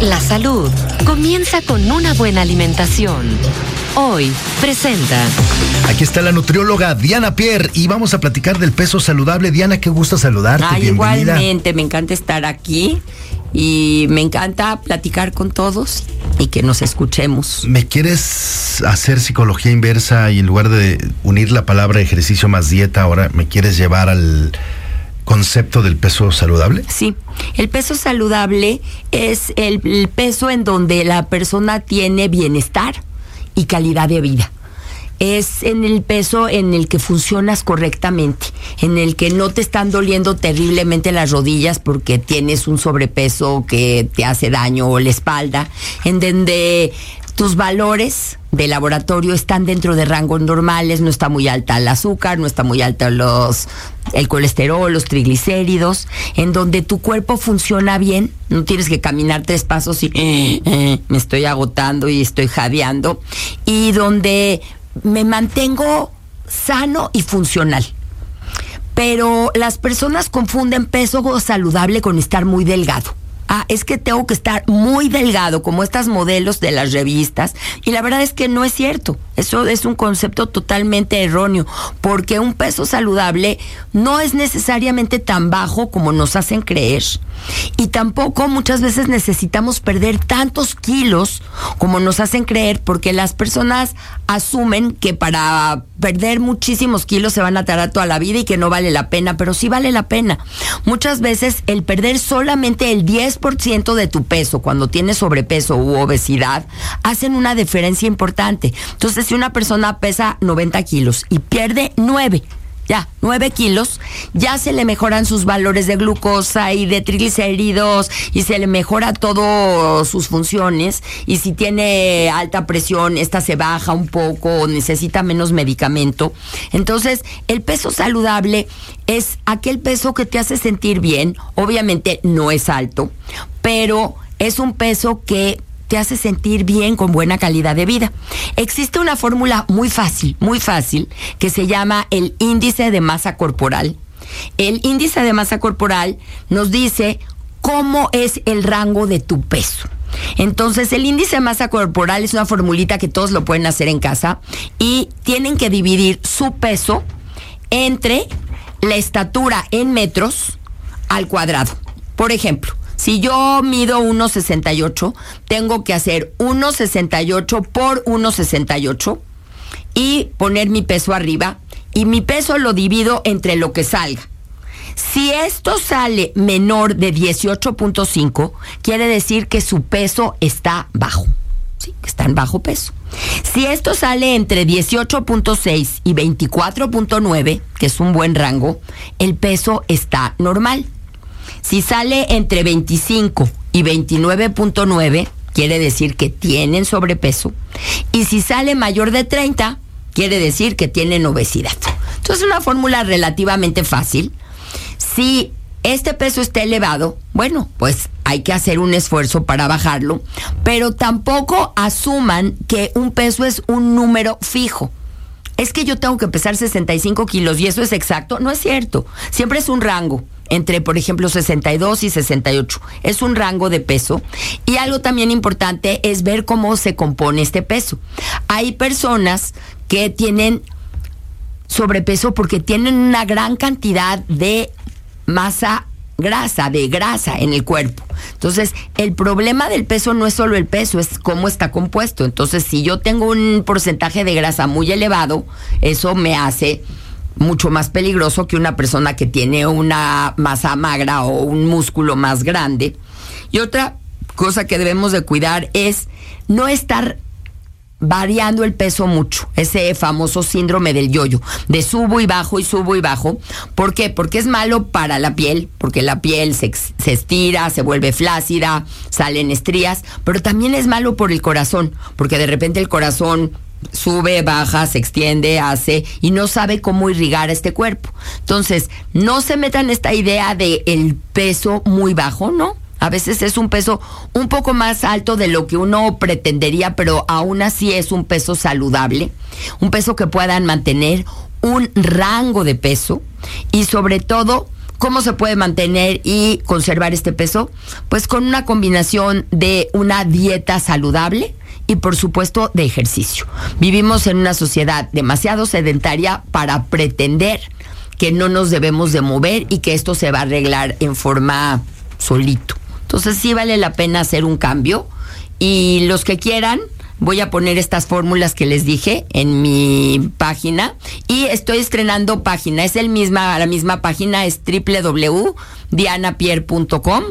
La salud comienza con una buena alimentación. Hoy presenta. Aquí está la nutrióloga Diana Pierre y vamos a platicar del peso saludable. Diana, qué gusto saludarte. Ay, Bienvenida. igualmente, me encanta estar aquí y me encanta platicar con todos y que nos escuchemos. ¿Me quieres hacer psicología inversa y en lugar de unir la palabra ejercicio más dieta, ahora me quieres llevar al concepto del peso saludable? Sí, el peso saludable es el, el peso en donde la persona tiene bienestar y calidad de vida. Es en el peso en el que funcionas correctamente, en el que no te están doliendo terriblemente las rodillas porque tienes un sobrepeso que te hace daño o la espalda, en donde tus valores de laboratorio están dentro de rangos normales, no está muy alta el azúcar, no está muy alta los el colesterol, los triglicéridos, en donde tu cuerpo funciona bien, no tienes que caminar tres pasos y eh, eh, me estoy agotando y estoy jadeando, y donde me mantengo sano y funcional. Pero las personas confunden peso saludable con estar muy delgado ah, es que tengo que estar muy delgado, como estas modelos de las revistas, y la verdad es que no es cierto. Eso es un concepto totalmente erróneo, porque un peso saludable no es necesariamente tan bajo como nos hacen creer. Y tampoco muchas veces necesitamos perder tantos kilos como nos hacen creer, porque las personas asumen que para perder muchísimos kilos se van a tardar toda la vida y que no vale la pena, pero sí vale la pena. Muchas veces el perder solamente el 10% de tu peso cuando tienes sobrepeso u obesidad hacen una diferencia importante. Entonces, si una persona pesa 90 kilos y pierde 9, ya, 9 kilos, ya se le mejoran sus valores de glucosa y de triglicéridos y se le mejora todas sus funciones y si tiene alta presión, esta se baja un poco, necesita menos medicamento. Entonces, el peso saludable es aquel peso que te hace sentir bien, obviamente no es alto, pero es un peso que te hace sentir bien con buena calidad de vida. Existe una fórmula muy fácil, muy fácil, que se llama el índice de masa corporal. El índice de masa corporal nos dice cómo es el rango de tu peso. Entonces, el índice de masa corporal es una formulita que todos lo pueden hacer en casa y tienen que dividir su peso entre la estatura en metros al cuadrado. Por ejemplo, si yo mido 1,68, tengo que hacer 1,68 por 1,68 y poner mi peso arriba y mi peso lo divido entre lo que salga. Si esto sale menor de 18.5, quiere decir que su peso está bajo. Sí, está en bajo peso. Si esto sale entre 18.6 y 24.9, que es un buen rango, el peso está normal. Si sale entre 25 y 29.9, quiere decir que tienen sobrepeso. Y si sale mayor de 30, quiere decir que tienen obesidad. Entonces, es una fórmula relativamente fácil. Si este peso está elevado, bueno, pues hay que hacer un esfuerzo para bajarlo, pero tampoco asuman que un peso es un número fijo. Es que yo tengo que pesar 65 kilos y eso es exacto. No es cierto. Siempre es un rango entre, por ejemplo, 62 y 68. Es un rango de peso. Y algo también importante es ver cómo se compone este peso. Hay personas que tienen sobrepeso porque tienen una gran cantidad de masa grasa, de grasa en el cuerpo. Entonces, el problema del peso no es solo el peso, es cómo está compuesto. Entonces, si yo tengo un porcentaje de grasa muy elevado, eso me hace mucho más peligroso que una persona que tiene una masa magra o un músculo más grande. Y otra cosa que debemos de cuidar es no estar variando el peso mucho, ese famoso síndrome del yoyo, de subo y bajo y subo y bajo. ¿Por qué? Porque es malo para la piel, porque la piel se, se, estira, se vuelve flácida, salen estrías, pero también es malo por el corazón, porque de repente el corazón sube, baja, se extiende, hace y no sabe cómo irrigar este cuerpo. Entonces, no se metan esta idea de el peso muy bajo, ¿no? A veces es un peso un poco más alto de lo que uno pretendería, pero aún así es un peso saludable, un peso que puedan mantener un rango de peso y sobre todo ¿Cómo se puede mantener y conservar este peso? Pues con una combinación de una dieta saludable y por supuesto de ejercicio. Vivimos en una sociedad demasiado sedentaria para pretender que no nos debemos de mover y que esto se va a arreglar en forma solito. Entonces sí vale la pena hacer un cambio y los que quieran, voy a poner estas fórmulas que les dije en mi página y estoy estrenando página, es el la misma página es www.dianapierre.com,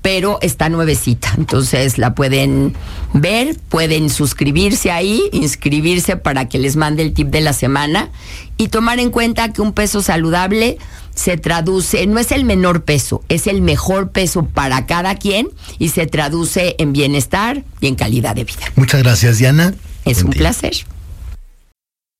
pero está nuevecita, entonces la pueden ver, pueden suscribirse ahí, inscribirse para que les mande el tip de la semana y tomar en cuenta que un peso saludable se traduce, no es el menor peso, es el mejor peso para cada quien y se traduce en bienestar y en calidad de vida. Muchas gracias, Diana. Es un placer.